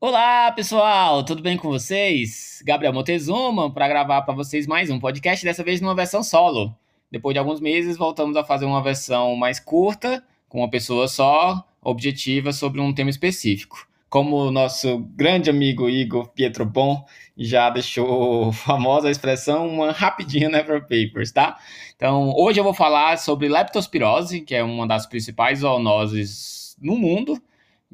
Olá, pessoal, tudo bem com vocês? Gabriel Montezuma para gravar para vocês mais um podcast, dessa vez numa versão solo. Depois de alguns meses, voltamos a fazer uma versão mais curta, com uma pessoa só, objetiva sobre um tema específico. Como o nosso grande amigo Igor Pietro Bon já deixou famosa a expressão, uma rapidinha Never Papers, tá? Então, hoje eu vou falar sobre leptospirose, que é uma das principais zoonoses no mundo,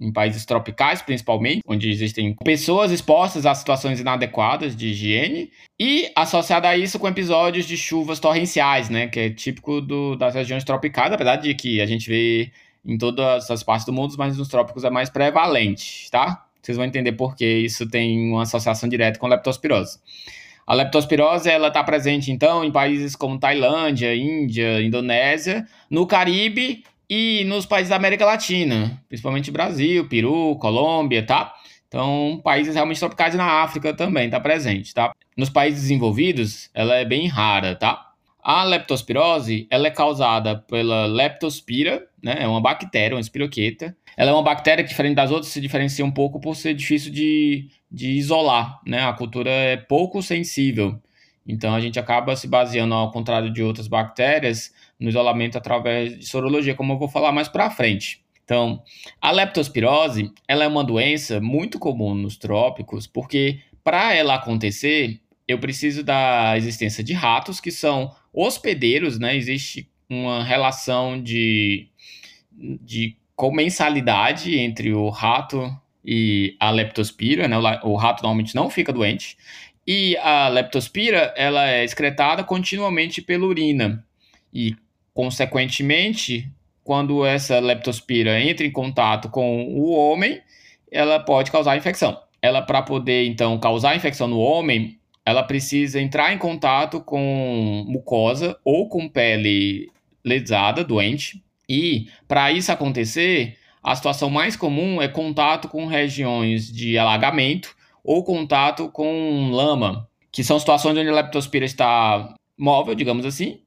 em países tropicais principalmente, onde existem pessoas expostas a situações inadequadas de higiene, e associada a isso com episódios de chuvas torrenciais, né, que é típico do, das regiões tropicais, apesar de que a gente vê em todas as partes do mundo, mas nos trópicos é mais prevalente, tá? Vocês vão entender por que isso tem uma associação direta com leptospirose. A leptospirose ela está presente então em países como Tailândia, Índia, Indonésia, no Caribe e nos países da América Latina, principalmente Brasil, Peru, Colômbia, tá? Então, países realmente tropicais na África também está presente, tá? Nos países desenvolvidos, ela é bem rara, tá? A leptospirose, ela é causada pela leptospira, né? É uma bactéria, uma espiroqueta. Ela é uma bactéria que, diferente das outras, se diferencia um pouco por ser difícil de, de isolar, né? A cultura é pouco sensível. Então, a gente acaba se baseando, ao contrário de outras bactérias, no isolamento através de sorologia, como eu vou falar mais para frente. Então, a leptospirose, ela é uma doença muito comum nos trópicos, porque para ela acontecer, eu preciso da existência de ratos que são hospedeiros, né? Existe uma relação de, de comensalidade entre o rato e a leptospira, né? O, rato normalmente não fica doente. E a leptospira, ela é excretada continuamente pela urina. E, consequentemente, quando essa leptospira entra em contato com o homem, ela pode causar infecção. Ela, para poder, então, causar infecção no homem, ela precisa entrar em contato com mucosa ou com pele lesada, doente. E para isso acontecer, a situação mais comum é contato com regiões de alagamento ou contato com lama, que são situações onde a leptospira está móvel, digamos assim,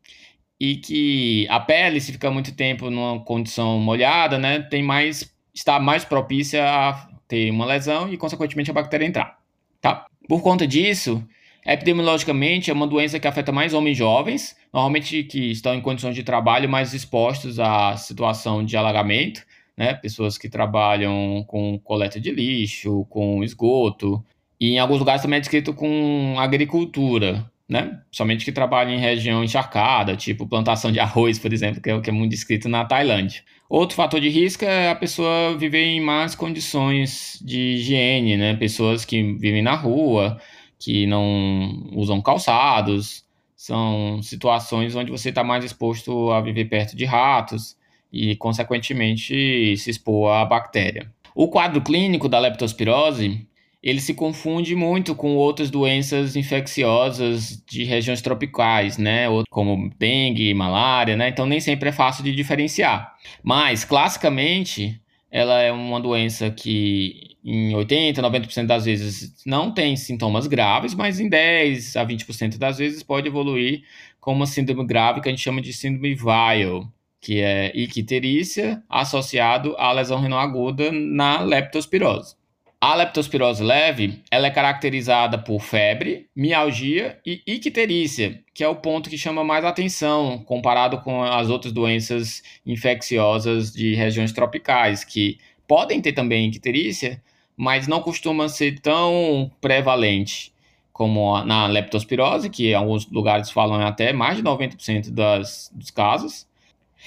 e que a pele, se fica muito tempo numa condição molhada, né, tem mais está mais propícia a ter uma lesão e consequentemente a bactéria entrar, tá? Por conta disso, Epidemiologicamente, é uma doença que afeta mais homens jovens, normalmente que estão em condições de trabalho mais expostos à situação de alagamento, né? Pessoas que trabalham com coleta de lixo, com esgoto, e em alguns lugares também é descrito com agricultura, né? Somente que trabalham em região encharcada, tipo plantação de arroz, por exemplo, que é o que é muito descrito na Tailândia. Outro fator de risco é a pessoa viver em más condições de higiene, né? Pessoas que vivem na rua, que não usam calçados, são situações onde você está mais exposto a viver perto de ratos e, consequentemente, se expor à bactéria. O quadro clínico da leptospirose ele se confunde muito com outras doenças infecciosas de regiões tropicais, né? Como dengue, malária, né? Então nem sempre é fácil de diferenciar. Mas, classicamente, ela é uma doença que em 80, 90% das vezes não tem sintomas graves, mas em 10 a 20% das vezes pode evoluir com uma síndrome grave que a gente chama de síndrome Weil, que é icterícia associado à lesão renal aguda na leptospirose. A leptospirose leve, ela é caracterizada por febre, mialgia e icterícia, que é o ponto que chama mais atenção comparado com as outras doenças infecciosas de regiões tropicais, que podem ter também icterícia, mas não costuma ser tão prevalente como na leptospirose, que em alguns lugares falam até mais de 90% das, dos casos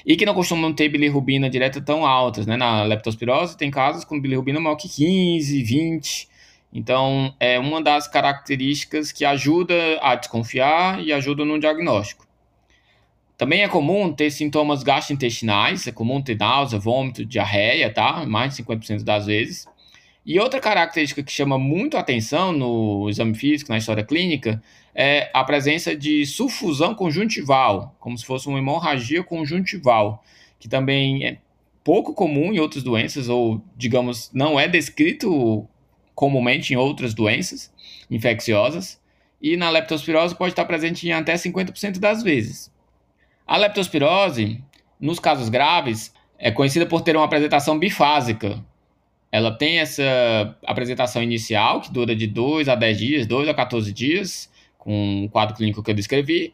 e que não costumam ter bilirrubina direta tão altas, né? Na leptospirose tem casos com bilirrubina maior que 15, 20. Então, é uma das características que ajuda a desconfiar e ajuda no diagnóstico. Também é comum ter sintomas gastrointestinais, é comum ter náusea, vômito, diarreia, tá? Mais de 50% das vezes. E outra característica que chama muito atenção no exame físico, na história clínica, é a presença de sufusão conjuntival, como se fosse uma hemorragia conjuntival, que também é pouco comum em outras doenças, ou, digamos, não é descrito comumente em outras doenças infecciosas. e na leptospirose pode estar presente em até 50% das vezes. A leptospirose, nos casos graves, é conhecida por ter uma apresentação bifásica. Ela tem essa apresentação inicial, que dura de 2 a 10 dias, 2 a 14 dias, com o quadro clínico que eu descrevi.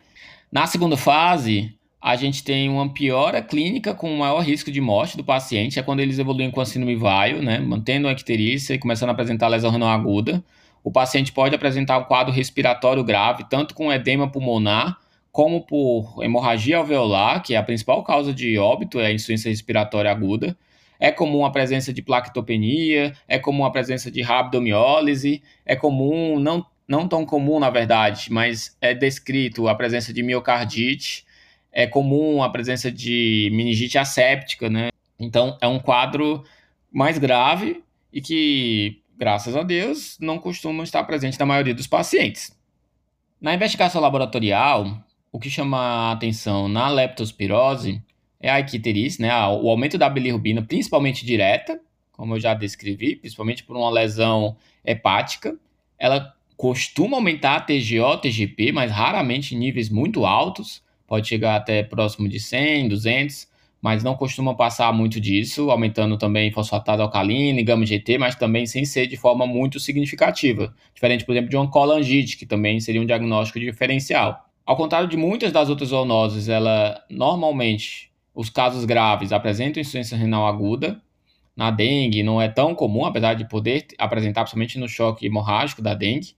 Na segunda fase, a gente tem uma piora clínica com maior risco de morte do paciente, é quando eles evoluem com a síndrome vaio, né, mantendo a icterícia e começando a apresentar lesão renal aguda. O paciente pode apresentar um quadro respiratório grave, tanto com edema pulmonar, como por hemorragia alveolar, que é a principal causa de óbito, é a insuficiência respiratória aguda. É comum a presença de plaquetopenia, é comum a presença de rabdomiólise, é comum, não, não tão comum na verdade, mas é descrito a presença de miocardite, é comum a presença de meningite asséptica, né? Então, é um quadro mais grave e que, graças a Deus, não costuma estar presente na maioria dos pacientes. Na investigação laboratorial, o que chama a atenção na leptospirose é a icterícia, né? O aumento da bilirrubina, principalmente direta, como eu já descrevi, principalmente por uma lesão hepática. Ela costuma aumentar a TGO, TGP, mas raramente em níveis muito altos pode chegar até próximo de 100, 200, mas não costuma passar muito disso, aumentando também fosfatase alcalina e gama GT, mas também sem ser de forma muito significativa, diferente, por exemplo, de uma colangite, que também seria um diagnóstico diferencial. Ao contrário de muitas das outras zoonoses, ela normalmente, os casos graves apresentam insuficiência renal aguda, na dengue não é tão comum, apesar de poder apresentar, principalmente no choque hemorrágico da dengue.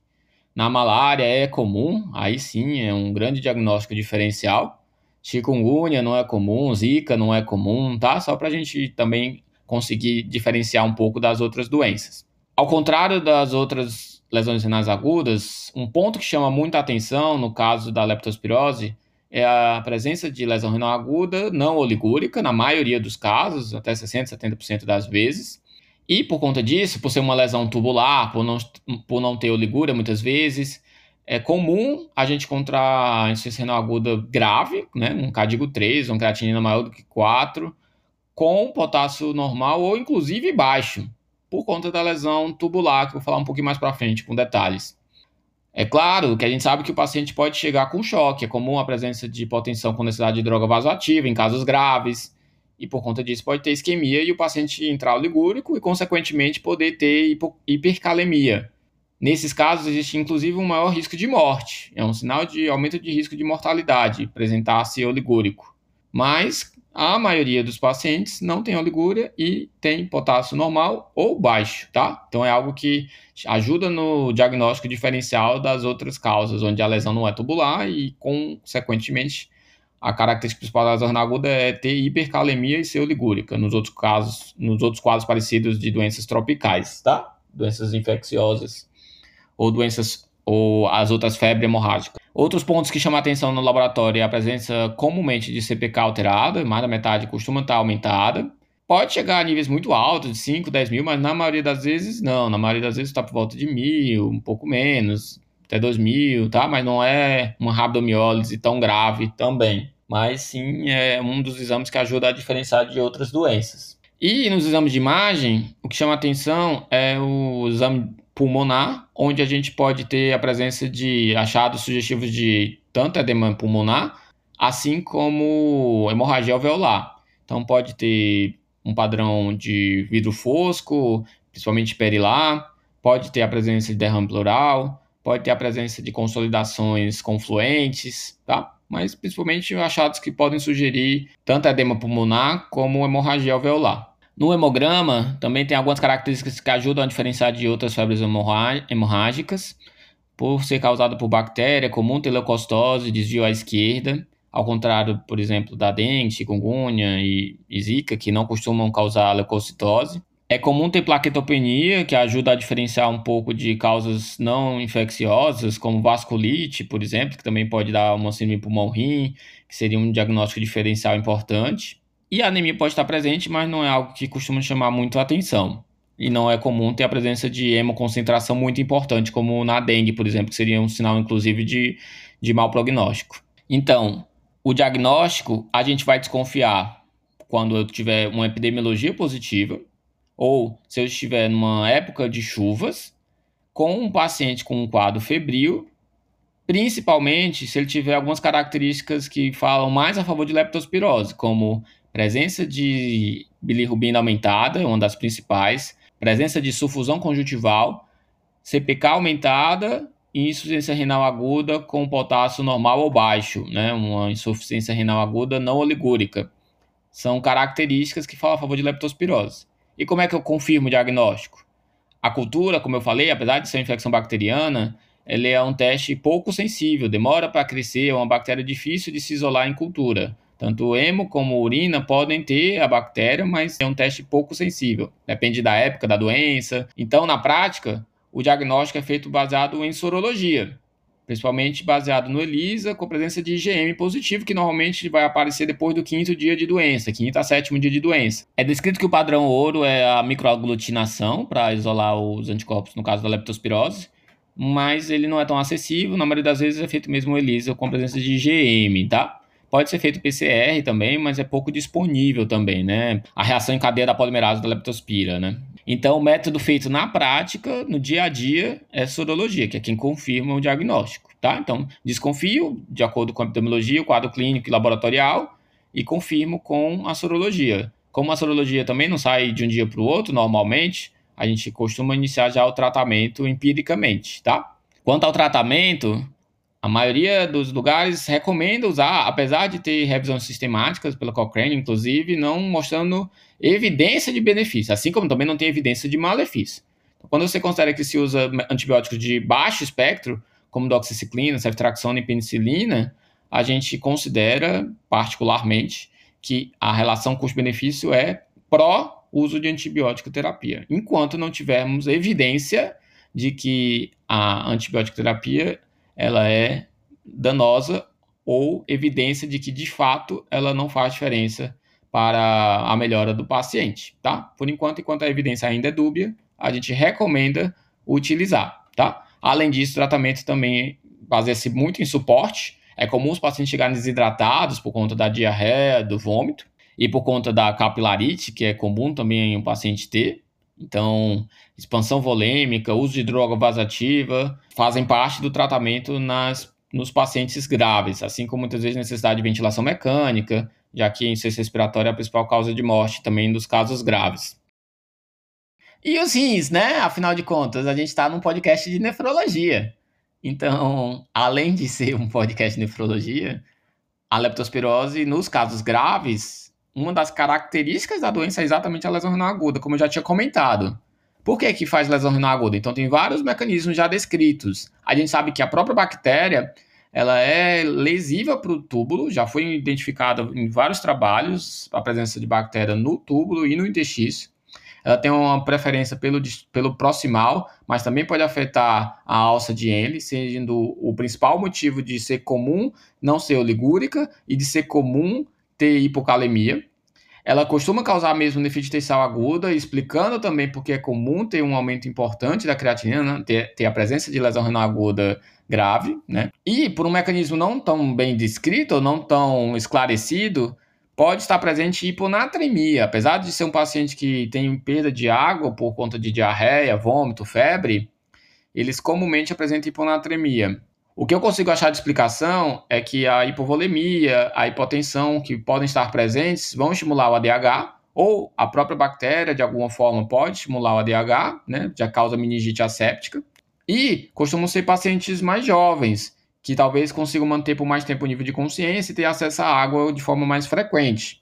Na malária é comum, aí sim é um grande diagnóstico diferencial. Chikungunya não é comum, Zika não é comum, tá? Só para a gente também conseguir diferenciar um pouco das outras doenças. Ao contrário das outras lesões renais agudas, um ponto que chama muita atenção no caso da leptospirose é a presença de lesão renal aguda não oligúrica, na maioria dos casos, até 60%, 70% das vezes, e por conta disso, por ser uma lesão tubular, por não, por não ter oligúria muitas vezes, é comum a gente encontrar insuficiência renal aguda grave, né, um cadigo 3, uma creatinina maior do que 4, com potássio normal ou inclusive baixo, por conta da lesão tubular, que eu vou falar um pouquinho mais para frente, com detalhes. É claro que a gente sabe que o paciente pode chegar com choque, é comum a presença de hipotensão com necessidade de droga vasoativa em casos graves, e por conta disso pode ter isquemia e o paciente entrar ligúrico e, consequentemente, poder ter hipercalemia. Nesses casos, existe inclusive um maior risco de morte. É um sinal de aumento de risco de mortalidade apresentar-se oligúrico. Mas a maioria dos pacientes não tem oligúria e tem potássio normal ou baixo, tá? Então é algo que ajuda no diagnóstico diferencial das outras causas, onde a lesão não é tubular e, consequentemente, a característica principal da lesão aguda é ter hipercalemia e ser oligúrica, nos outros casos, nos outros quadros parecidos de doenças tropicais, tá? Doenças infecciosas ou doenças ou as outras febres hemorrágicas. Outros pontos que chamam a atenção no laboratório é a presença comumente de CPK alterada, mais da metade costuma estar aumentada. Pode chegar a níveis muito altos, de 5, 10 mil, mas na maioria das vezes não. Na maioria das vezes está por volta de mil, um pouco menos, até 2000, tá? Mas não é uma rabdomiólise tão grave também. Mas sim é um dos exames que ajuda a diferenciar de outras doenças. E nos exames de imagem, o que chama atenção é o exame pulmonar, onde a gente pode ter a presença de achados sugestivos de tanto edema pulmonar, assim como hemorragia alveolar. Então pode ter um padrão de vidro fosco, principalmente perilar, pode ter a presença de derrame pleural, pode ter a presença de consolidações confluentes, tá? Mas principalmente achados que podem sugerir tanto edema pulmonar como hemorragia alveolar. No hemograma, também tem algumas características que ajudam a diferenciar de outras febres hemorrágicas, por ser causada por bactéria, comum ter leucocitose, desvio à esquerda, ao contrário, por exemplo, da dengue, chikungunya e, e zika, que não costumam causar leucocitose. É comum ter plaquetopenia, que ajuda a diferenciar um pouco de causas não infecciosas, como vasculite, por exemplo, que também pode dar uma síndrome pulmão-rim, que seria um diagnóstico diferencial importante. E a anemia pode estar presente, mas não é algo que costuma chamar muito a atenção. E não é comum ter a presença de hemoconcentração muito importante, como na dengue, por exemplo, que seria um sinal, inclusive, de, de mau prognóstico. Então, o diagnóstico a gente vai desconfiar quando eu tiver uma epidemiologia positiva, ou se eu estiver numa época de chuvas, com um paciente com um quadro febril principalmente se ele tiver algumas características que falam mais a favor de leptospirose, como presença de bilirrubina aumentada, uma das principais, presença de sulfusão conjuntival, CPK aumentada e insuficiência renal aguda com potássio normal ou baixo, né? uma insuficiência renal aguda não oligúrica. São características que falam a favor de leptospirose. E como é que eu confirmo o diagnóstico? A cultura, como eu falei, apesar de ser uma infecção bacteriana, ele é um teste pouco sensível, demora para crescer, é uma bactéria difícil de se isolar em cultura. Tanto o hemo como a urina podem ter a bactéria, mas é um teste pouco sensível. Depende da época da doença. Então, na prática, o diagnóstico é feito baseado em sorologia, principalmente baseado no ELISA, com presença de IgM positivo, que normalmente vai aparecer depois do quinto dia de doença, quinto a sétimo dia de doença. É descrito que o padrão ouro é a microaglutinação, para isolar os anticorpos no caso da leptospirose, mas ele não é tão acessível. Na maioria das vezes é feito mesmo ELISA com presença de IgM, tá? Pode ser feito PCR também, mas é pouco disponível também, né? A reação em cadeia da polimerase da leptospira, né? Então, o método feito na prática, no dia a dia, é sorologia, que é quem confirma o diagnóstico, tá? Então, desconfio, de acordo com a epidemiologia, o quadro clínico e laboratorial, e confirmo com a sorologia. Como a sorologia também não sai de um dia para o outro, normalmente, a gente costuma iniciar já o tratamento empiricamente, tá? Quanto ao tratamento, a maioria dos lugares recomenda usar, apesar de ter revisões sistemáticas pela Cochrane, inclusive, não mostrando evidência de benefício, assim como também não tem evidência de malefício. Então, quando você considera que se usa antibióticos de baixo espectro, como doxiciclina, ceftriaxona e penicilina, a gente considera particularmente que a relação custo-benefício é pró uso de antibiótico terapia, enquanto não tivermos evidência de que a antibiótico terapia ela é danosa ou evidência de que de fato ela não faz diferença para a melhora do paciente, tá? Por enquanto, enquanto a evidência ainda é dúbia, a gente recomenda utilizar, tá? Além disso, o tratamento também baseia-se muito em suporte. É comum os pacientes chegarem desidratados por conta da diarreia, do vômito, e por conta da capilarite, que é comum também um paciente ter. Então, expansão volêmica, uso de droga vasativa fazem parte do tratamento nas, nos pacientes graves, assim como muitas vezes necessidade de ventilação mecânica, já que a insuficiência respiratória é a principal causa de morte também dos casos graves. E os rins, né? Afinal de contas, a gente está num podcast de nefrologia. Então, além de ser um podcast de nefrologia, a leptospirose, nos casos graves, uma das características da doença é exatamente a lesão renal aguda, como eu já tinha comentado. Por que, que faz lesão renal aguda? Então, tem vários mecanismos já descritos. A gente sabe que a própria bactéria ela é lesiva para o túbulo, já foi identificada em vários trabalhos a presença de bactéria no túbulo e no intestino. Ela tem uma preferência pelo, pelo proximal, mas também pode afetar a alça de Henle, sendo o principal motivo de ser comum não ser oligúrica e de ser comum ter hipocalemia. Ela costuma causar mesmo nefrite aguda, explicando também porque é comum ter um aumento importante da creatinina, né? ter, ter, a presença de lesão renal aguda grave, né? E por um mecanismo não tão bem descrito, não tão esclarecido, pode estar presente hiponatremia. Apesar de ser um paciente que tem perda de água por conta de diarreia, vômito, febre, eles comumente apresentam hiponatremia. O que eu consigo achar de explicação é que a hipovolemia, a hipotensão que podem estar presentes vão estimular o ADH, ou a própria bactéria, de alguma forma, pode estimular o ADH, né, já causa meningite asséptica. E costumam ser pacientes mais jovens, que talvez consigam manter por mais tempo o nível de consciência e ter acesso à água de forma mais frequente.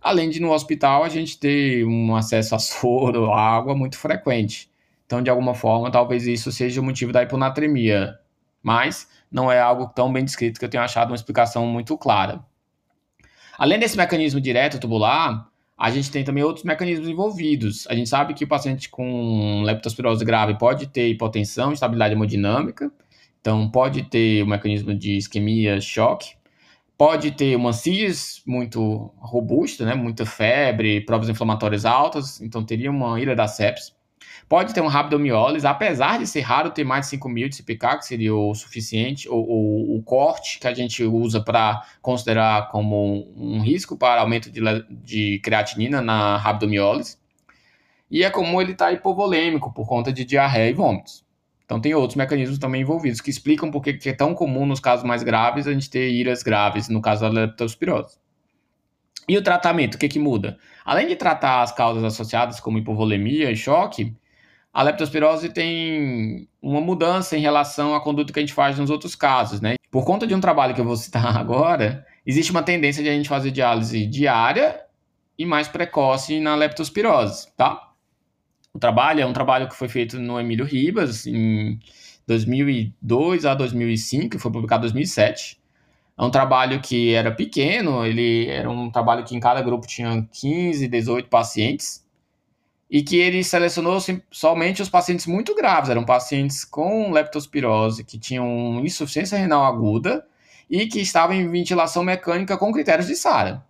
Além de no hospital a gente ter um acesso a soro, a água muito frequente. Então, de alguma forma, talvez isso seja o motivo da hiponatremia. Mas não é algo tão bem descrito que eu tenho achado uma explicação muito clara. Além desse mecanismo direto tubular, a gente tem também outros mecanismos envolvidos. A gente sabe que o paciente com leptospirose grave pode ter hipotensão, estabilidade hemodinâmica, então pode ter o mecanismo de isquemia, choque, pode ter uma CIS muito robusta, né, muita febre, provas inflamatórias altas, então teria uma ira da sepsis. Pode ter um rabdomiólise, apesar de ser raro ter mais de 5 mil de CPK, que seria o suficiente, ou, o corte que a gente usa para considerar como um risco para aumento de, de creatinina na rabdomiólise. E é comum ele estar tá hipovolêmico por conta de diarreia e vômitos. Então tem outros mecanismos também envolvidos que explicam por que é tão comum nos casos mais graves a gente ter iras graves, no caso da leptospirose. E o tratamento, o que, que muda? Além de tratar as causas associadas como hipovolemia e choque, a leptospirose tem uma mudança em relação à conduta que a gente faz nos outros casos, né? Por conta de um trabalho que eu vou citar agora, existe uma tendência de a gente fazer diálise diária e mais precoce na leptospirose, tá? O trabalho é um trabalho que foi feito no Emílio Ribas em 2002 a 2005, foi publicado em 2007. É um trabalho que era pequeno, ele era um trabalho que em cada grupo tinha 15, 18 pacientes, e que ele selecionou somente os pacientes muito graves, eram pacientes com leptospirose, que tinham insuficiência renal aguda e que estavam em ventilação mecânica com critérios de SARA.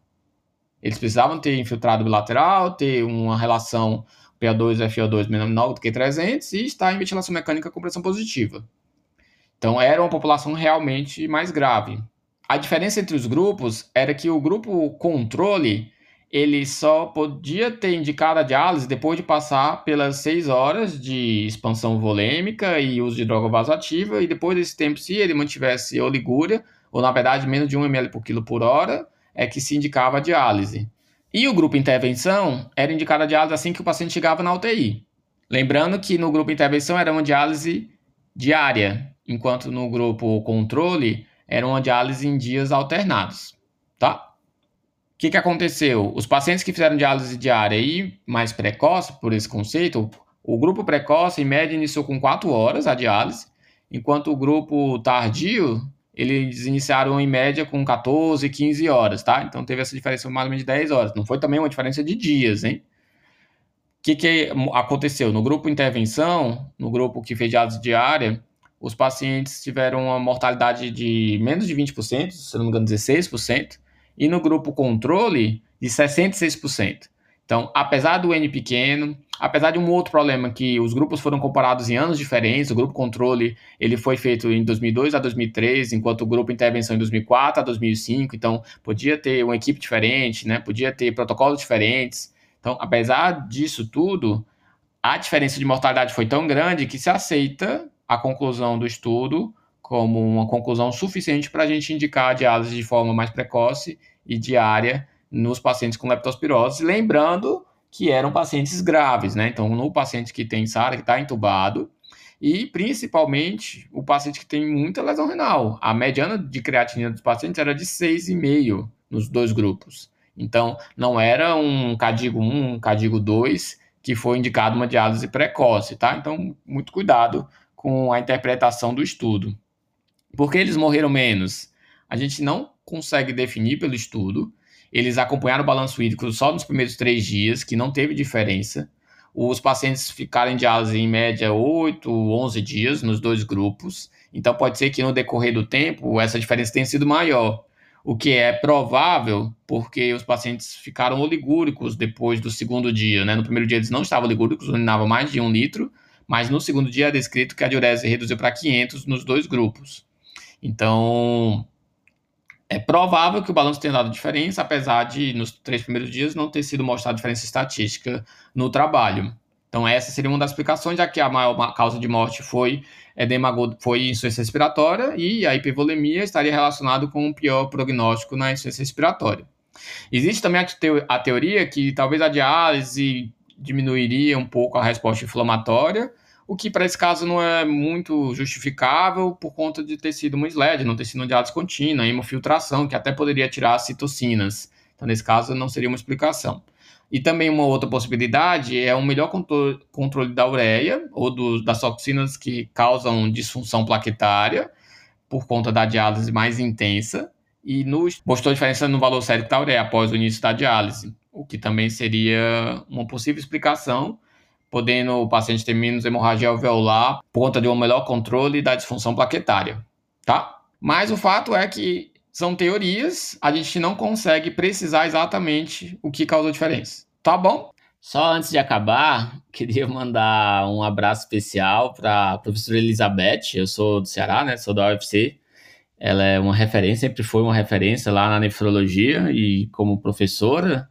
Eles precisavam ter infiltrado bilateral, ter uma relação PA2 FO2 menor do que 300 e estar em ventilação mecânica com pressão positiva. Então era uma população realmente mais grave. A diferença entre os grupos era que o grupo controle ele só podia ter indicado a diálise depois de passar pelas 6 horas de expansão volêmica e uso de droga vasoativa, e depois desse tempo, se ele mantivesse oligúria, ou na verdade menos de 1 ml por quilo por hora, é que se indicava a diálise. E o grupo intervenção era indicado a diálise assim que o paciente chegava na UTI. Lembrando que no grupo intervenção era uma diálise diária, enquanto no grupo controle era uma diálise em dias alternados, tá? O que, que aconteceu? Os pacientes que fizeram diálise diária e mais precoce, por esse conceito, o grupo precoce, em média, iniciou com 4 horas a diálise, enquanto o grupo tardio, eles iniciaram em média com 14, 15 horas, tá? Então teve essa diferença mais ou menos de 10 horas. Não foi também uma diferença de dias, hein? O que, que aconteceu? No grupo intervenção, no grupo que fez diálise diária, os pacientes tiveram uma mortalidade de menos de 20%, se não me engano, 16%, e no grupo controle, de 66%. Então, apesar do N pequeno, apesar de um outro problema que os grupos foram comparados em anos diferentes, o grupo controle ele foi feito em 2002 a 2003, enquanto o grupo intervenção em 2004 a 2005, então podia ter uma equipe diferente, né? Podia ter protocolos diferentes. Então, apesar disso tudo, a diferença de mortalidade foi tão grande que se aceita a conclusão do estudo como uma conclusão suficiente para a gente indicar a diálise de forma mais precoce e diária nos pacientes com leptospirose, lembrando que eram pacientes graves, né? Então, no paciente que tem SARA, que está entubado, e principalmente o paciente que tem muita lesão renal. A mediana de creatinina dos pacientes era de 6,5 nos dois grupos. Então, não era um CADIGO 1, um CADIGO 2 que foi indicado uma diálise precoce, tá? Então, muito cuidado com a interpretação do estudo. Por que eles morreram menos? A gente não consegue definir pelo estudo. Eles acompanharam o balanço hídrico só nos primeiros três dias, que não teve diferença. Os pacientes ficaram em diálise em média 8, 11 dias nos dois grupos. Então pode ser que no decorrer do tempo essa diferença tenha sido maior. O que é provável porque os pacientes ficaram oligúricos depois do segundo dia. Né? No primeiro dia eles não estavam oligúricos, urinavam mais de um litro mas no segundo dia é descrito que a diurese reduziu para 500 nos dois grupos. Então, é provável que o balanço tenha dado diferença, apesar de nos três primeiros dias não ter sido mostrada diferença estatística no trabalho. Então, essa seria uma das explicações, já que a maior causa de morte foi edema foi insuficiência respiratória e a hipervolemia estaria relacionado com um pior prognóstico na insuficiência respiratória. Existe também a teoria que talvez a diálise diminuiria um pouco a resposta inflamatória, o que para esse caso não é muito justificável por conta de ter sido uma SLED, não ter sido uma diálise contínua, hemofiltração, que até poderia tirar citocinas. Então, nesse caso, não seria uma explicação. E também uma outra possibilidade é um melhor controle da ureia ou do, das toxinas que causam disfunção plaquetária por conta da diálise mais intensa e no, mostrou diferença no valor sérico da ureia após o início da diálise o que também seria uma possível explicação, podendo o paciente ter menos hemorragia alveolar por conta de um melhor controle da disfunção plaquetária, tá? Mas o fato é que são teorias, a gente não consegue precisar exatamente o que causou diferença, tá bom? Só antes de acabar, queria mandar um abraço especial para a professora Elizabeth, eu sou do Ceará, né, sou da UFC, ela é uma referência, sempre foi uma referência lá na nefrologia e como professora,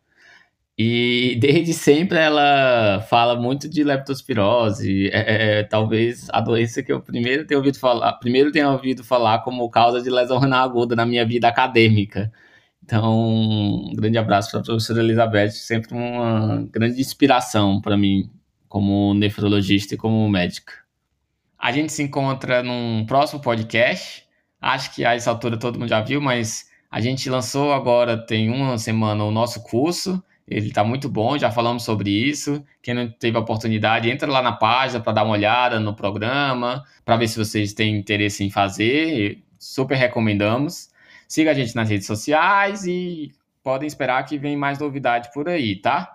E desde sempre ela fala muito de leptospirose, é, é, é, talvez a doença que eu primeiro tenho ouvido falar, primeiro tenho ouvido falar como causa de lesão renal aguda na minha vida acadêmica. Então, um grande abraço para a professora Elizabeth, sempre uma grande inspiração para mim como nefrologista e como médica. A gente se encontra num próximo podcast. Acho que a essa altura todo mundo já viu, mas a gente lançou agora, tem uma semana, o nosso curso ele está muito bom, já falamos sobre isso. Quem não teve a oportunidade, entra lá na página para dar uma olhada no programa, para ver se vocês têm interesse em fazer. Super recomendamos. Siga a gente nas redes sociais e podem esperar que vem mais novidade por aí, tá?